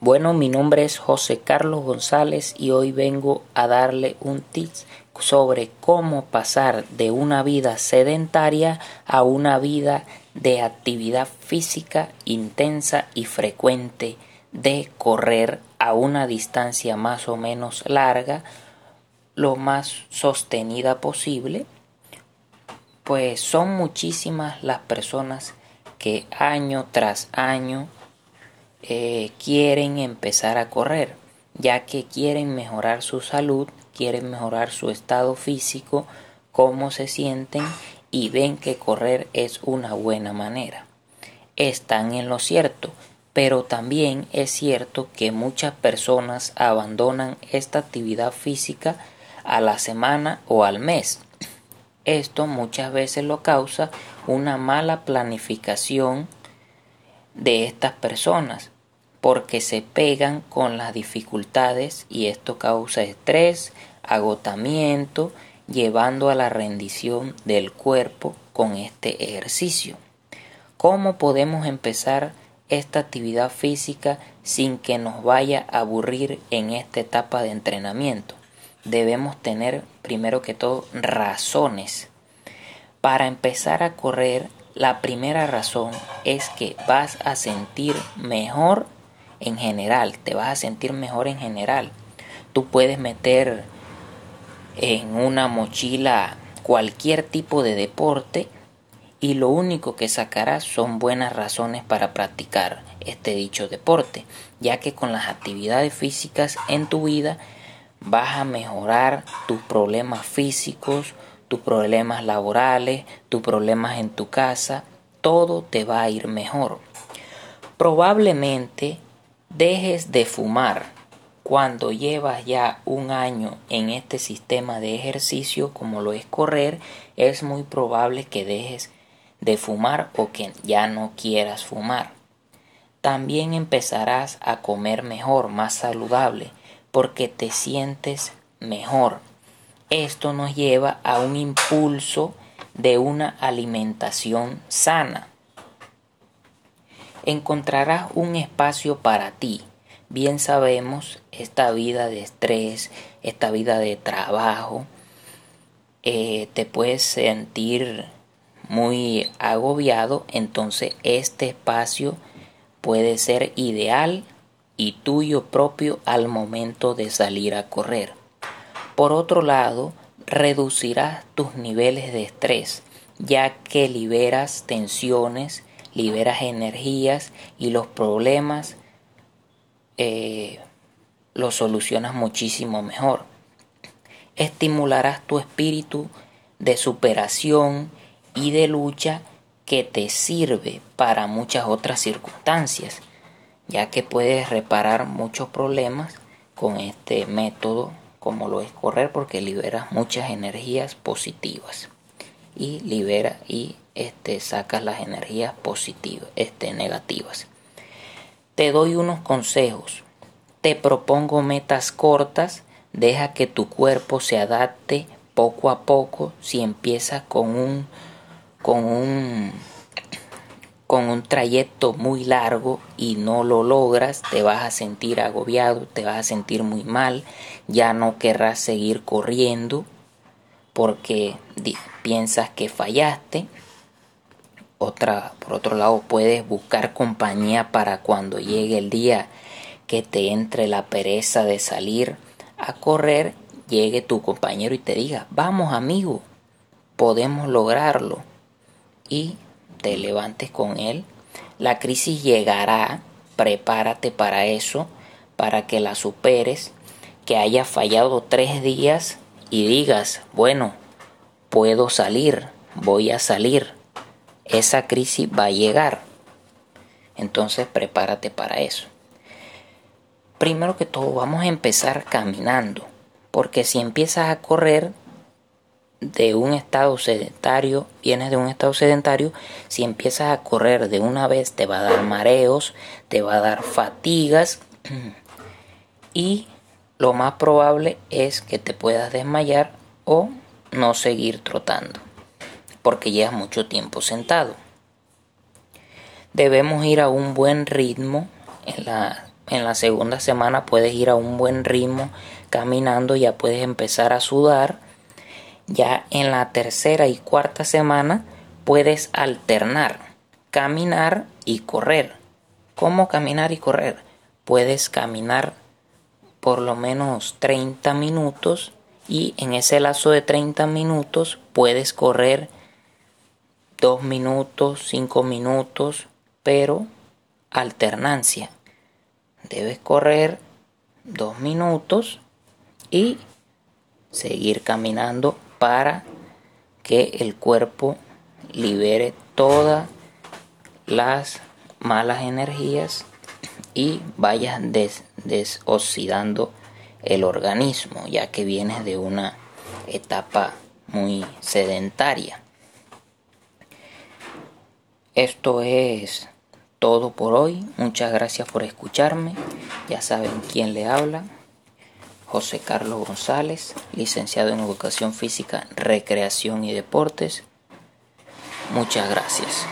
Bueno, mi nombre es José Carlos González y hoy vengo a darle un tip sobre cómo pasar de una vida sedentaria a una vida de actividad física intensa y frecuente, de correr a una distancia más o menos larga, lo más sostenida posible, pues son muchísimas las personas que año tras año eh, quieren empezar a correr, ya que quieren mejorar su salud, quieren mejorar su estado físico, cómo se sienten y ven que correr es una buena manera. Están en lo cierto, pero también es cierto que muchas personas abandonan esta actividad física a la semana o al mes. Esto muchas veces lo causa una mala planificación de estas personas porque se pegan con las dificultades y esto causa estrés, agotamiento, llevando a la rendición del cuerpo con este ejercicio. ¿Cómo podemos empezar esta actividad física sin que nos vaya a aburrir en esta etapa de entrenamiento? Debemos tener primero que todo razones. Para empezar a correr la primera razón es que vas a sentir mejor en general, te vas a sentir mejor en general. Tú puedes meter en una mochila cualquier tipo de deporte y lo único que sacarás son buenas razones para practicar este dicho deporte, ya que con las actividades físicas en tu vida vas a mejorar tus problemas físicos, tus problemas laborales, tus problemas en tu casa, todo te va a ir mejor. Probablemente dejes de fumar cuando llevas ya un año en este sistema de ejercicio como lo es correr, es muy probable que dejes de fumar o que ya no quieras fumar. También empezarás a comer mejor, más saludable, porque te sientes mejor. Esto nos lleva a un impulso de una alimentación sana. Encontrarás un espacio para ti. Bien sabemos, esta vida de estrés, esta vida de trabajo, eh, te puedes sentir muy agobiado, entonces este espacio puede ser ideal y tuyo propio al momento de salir a correr. Por otro lado, reducirás tus niveles de estrés, ya que liberas tensiones, liberas energías y los problemas eh, los solucionas muchísimo mejor. Estimularás tu espíritu de superación y de lucha que te sirve para muchas otras circunstancias, ya que puedes reparar muchos problemas con este método como lo es correr porque liberas muchas energías positivas y libera y este sacas las energías positivas, este negativas. Te doy unos consejos. Te propongo metas cortas, deja que tu cuerpo se adapte poco a poco si empiezas con un con un un trayecto muy largo y no lo logras, te vas a sentir agobiado, te vas a sentir muy mal, ya no querrás seguir corriendo porque piensas que fallaste. Otra, por otro lado, puedes buscar compañía para cuando llegue el día que te entre la pereza de salir a correr, llegue tu compañero y te diga, vamos amigo, podemos lograrlo. Y te levantes con él. La crisis llegará, prepárate para eso, para que la superes, que haya fallado tres días y digas, bueno, puedo salir, voy a salir. Esa crisis va a llegar. Entonces prepárate para eso. Primero que todo vamos a empezar caminando, porque si empiezas a correr de un estado sedentario, vienes de un estado sedentario, si empiezas a correr de una vez te va a dar mareos, te va a dar fatigas y lo más probable es que te puedas desmayar o no seguir trotando porque llevas mucho tiempo sentado. Debemos ir a un buen ritmo en la en la segunda semana puedes ir a un buen ritmo caminando, ya puedes empezar a sudar. Ya en la tercera y cuarta semana puedes alternar caminar y correr. ¿Cómo caminar y correr? Puedes caminar por lo menos 30 minutos y en ese lazo de 30 minutos puedes correr 2 minutos, 5 minutos, pero alternancia. Debes correr 2 minutos y seguir caminando para que el cuerpo libere todas las malas energías y vayas desoxidando el organismo, ya que vienes de una etapa muy sedentaria. Esto es todo por hoy. Muchas gracias por escucharme. Ya saben quién le habla. José Carlos González, licenciado en Educación Física, Recreación y Deportes. Muchas gracias.